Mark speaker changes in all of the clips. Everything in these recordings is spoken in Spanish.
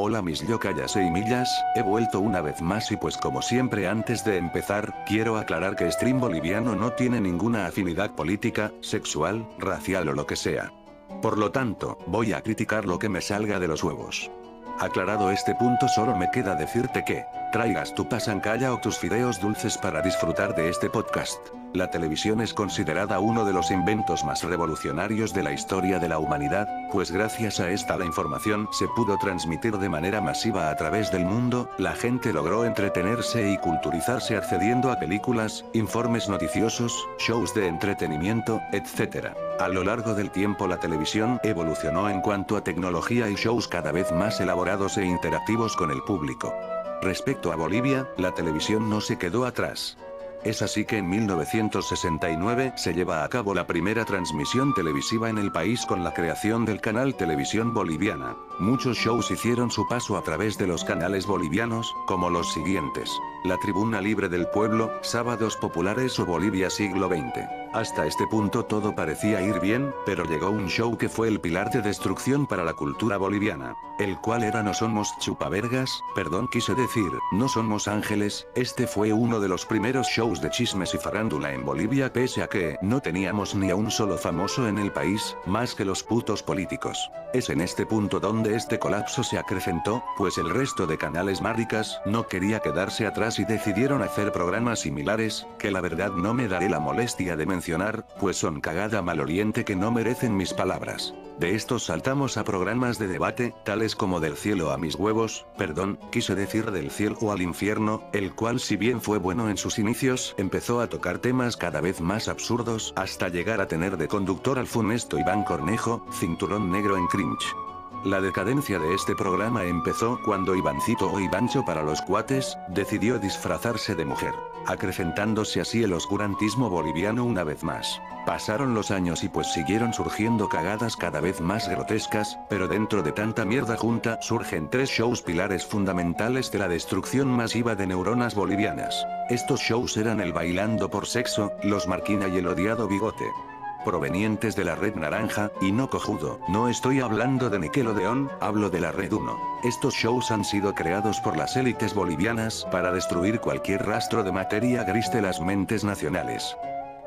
Speaker 1: Hola mis yocayas y millas, he vuelto una vez más y pues como siempre antes de empezar, quiero aclarar que Stream Boliviano no tiene ninguna afinidad política, sexual, racial o lo que sea. Por lo tanto, voy a criticar lo que me salga de los huevos. Aclarado este punto solo me queda decirte que, traigas tu pasancalla o tus fideos dulces para disfrutar de este podcast. La televisión es considerada uno de los inventos más revolucionarios de la historia de la humanidad, pues gracias a esta la información se pudo transmitir de manera masiva a través del mundo, la gente logró entretenerse y culturizarse accediendo a películas, informes noticiosos, shows de entretenimiento, etc. A lo largo del tiempo la televisión evolucionó en cuanto a tecnología y shows cada vez más elaborados e interactivos con el público. Respecto a Bolivia, la televisión no se quedó atrás. Es así que en 1969 se lleva a cabo la primera transmisión televisiva en el país con la creación del canal Televisión Boliviana. Muchos shows hicieron su paso a través de los canales bolivianos, como los siguientes. La Tribuna Libre del Pueblo, Sábados Populares o Bolivia Siglo XX. Hasta este punto todo parecía ir bien, pero llegó un show que fue el pilar de destrucción para la cultura boliviana, el cual era No Somos Chupavergas, perdón quise decir, No Somos Ángeles, este fue uno de los primeros shows de chismes y farándula en Bolivia pese a que no teníamos ni a un solo famoso en el país, más que los putos políticos. Es en este punto donde este colapso se acrecentó, pues el resto de canales máricas no quería quedarse atrás y decidieron hacer programas similares, que la verdad no me daré la molestia de mencionar, pues son cagada maloriente que no merecen mis palabras. De estos saltamos a programas de debate, tales como Del cielo a mis huevos, perdón, quise decir del cielo al infierno, el cual si bien fue bueno en sus inicios, empezó a tocar temas cada vez más absurdos, hasta llegar a tener de conductor al funesto Iván Cornejo, cinturón negro en cringe. La decadencia de este programa empezó cuando Ivancito o Ivancho para los cuates, decidió disfrazarse de mujer, acrecentándose así el oscurantismo boliviano una vez más. Pasaron los años y pues siguieron surgiendo cagadas cada vez más grotescas, pero dentro de tanta mierda junta surgen tres shows pilares fundamentales de la destrucción masiva de neuronas bolivianas. Estos shows eran el Bailando por Sexo, Los Marquina y el odiado Bigote provenientes de la red naranja, y no cojudo. No estoy hablando de Nickelodeon, hablo de la red 1. Estos shows han sido creados por las élites bolivianas para destruir cualquier rastro de materia gris de las mentes nacionales.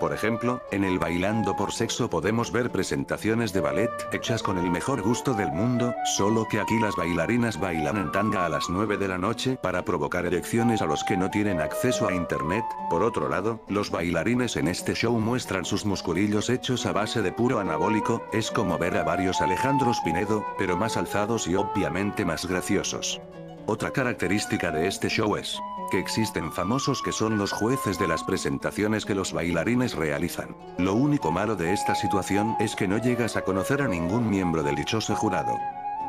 Speaker 1: Por ejemplo, en el Bailando por Sexo podemos ver presentaciones de ballet hechas con el mejor gusto del mundo, solo que aquí las bailarinas bailan en tanga a las 9 de la noche para provocar erecciones a los que no tienen acceso a internet. Por otro lado, los bailarines en este show muestran sus musculillos hechos a base de puro anabólico, es como ver a varios Alejandros Pinedo, pero más alzados y obviamente más graciosos. Otra característica de este show es que existen famosos que son los jueces de las presentaciones que los bailarines realizan. Lo único malo de esta situación es que no llegas a conocer a ningún miembro del dichoso jurado.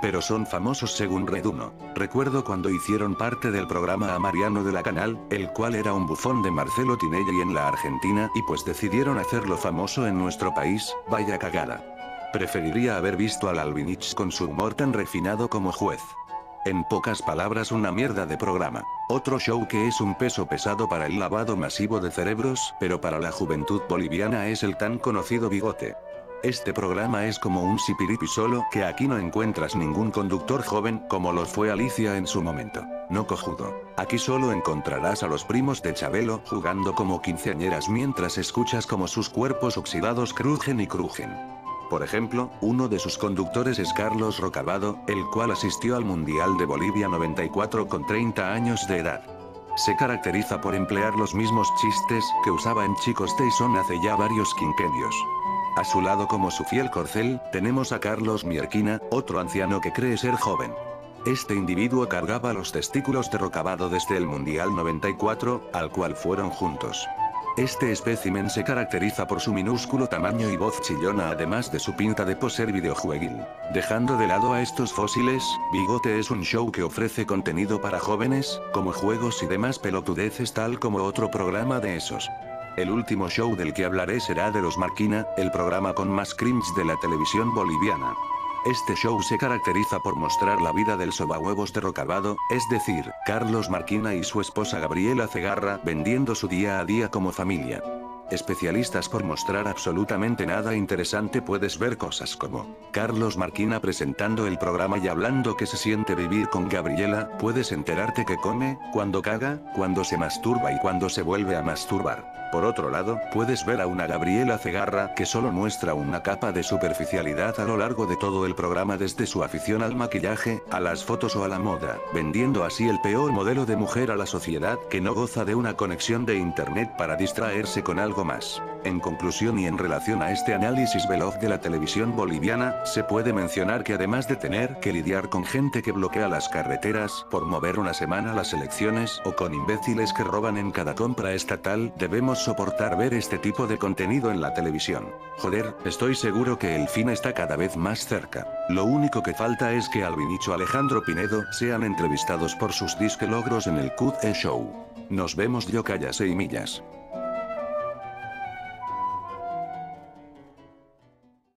Speaker 1: Pero son famosos según Red 1. Recuerdo cuando hicieron parte del programa a Mariano de la Canal, el cual era un bufón de Marcelo Tinelli en la Argentina y pues decidieron hacerlo famoso en nuestro país, vaya cagada. Preferiría haber visto al Albinich con su humor tan refinado como juez. En pocas palabras una mierda de programa. Otro show que es un peso pesado para el lavado masivo de cerebros, pero para la juventud boliviana es el tan conocido bigote. Este programa es como un sipiripi solo que aquí no encuentras ningún conductor joven como lo fue Alicia en su momento. No cojudo. Aquí solo encontrarás a los primos de Chabelo jugando como quinceañeras mientras escuchas como sus cuerpos oxidados crujen y crujen. Por ejemplo, uno de sus conductores es Carlos Rocabado, el cual asistió al Mundial de Bolivia 94 con 30 años de edad. Se caracteriza por emplear los mismos chistes que usaba en Chicos Tyson hace ya varios quinquenios. A su lado como su fiel corcel, tenemos a Carlos Mierquina, otro anciano que cree ser joven. Este individuo cargaba los testículos de Rocabado desde el Mundial 94, al cual fueron juntos. Este espécimen se caracteriza por su minúsculo tamaño y voz chillona además de su pinta de poser videojueguil. Dejando de lado a estos fósiles, Bigote es un show que ofrece contenido para jóvenes, como juegos y demás pelotudeces tal como otro programa de esos. El último show del que hablaré será de Los Marquina, el programa con más cringe de la televisión boliviana. Este show se caracteriza por mostrar la vida del sobahuevos derrocabado, es decir, Carlos Marquina y su esposa Gabriela Cegarra vendiendo su día a día como familia. especialistas por mostrar absolutamente nada interesante puedes ver cosas como Carlos Marquina presentando el programa y hablando que se siente vivir con Gabriela, puedes enterarte que come, cuando caga, cuando se masturba y cuando se vuelve a masturbar. Por otro lado, puedes ver a una Gabriela Cegarra que solo muestra una capa de superficialidad a lo largo de todo el programa desde su afición al maquillaje, a las fotos o a la moda, vendiendo así el peor modelo de mujer a la sociedad que no goza de una conexión de internet para distraerse con algo más. En conclusión y en relación a este análisis veloz de la televisión boliviana, se puede mencionar que además de tener que lidiar con gente que bloquea las carreteras por mover una semana las elecciones o con imbéciles que roban en cada compra estatal, debemos soportar ver este tipo de contenido en la televisión. Joder, estoy seguro que el fin está cada vez más cerca. Lo único que falta es que Albinicho Alejandro Pinedo sean entrevistados por sus disque logros en el QE Show. Nos vemos yo callas y millas.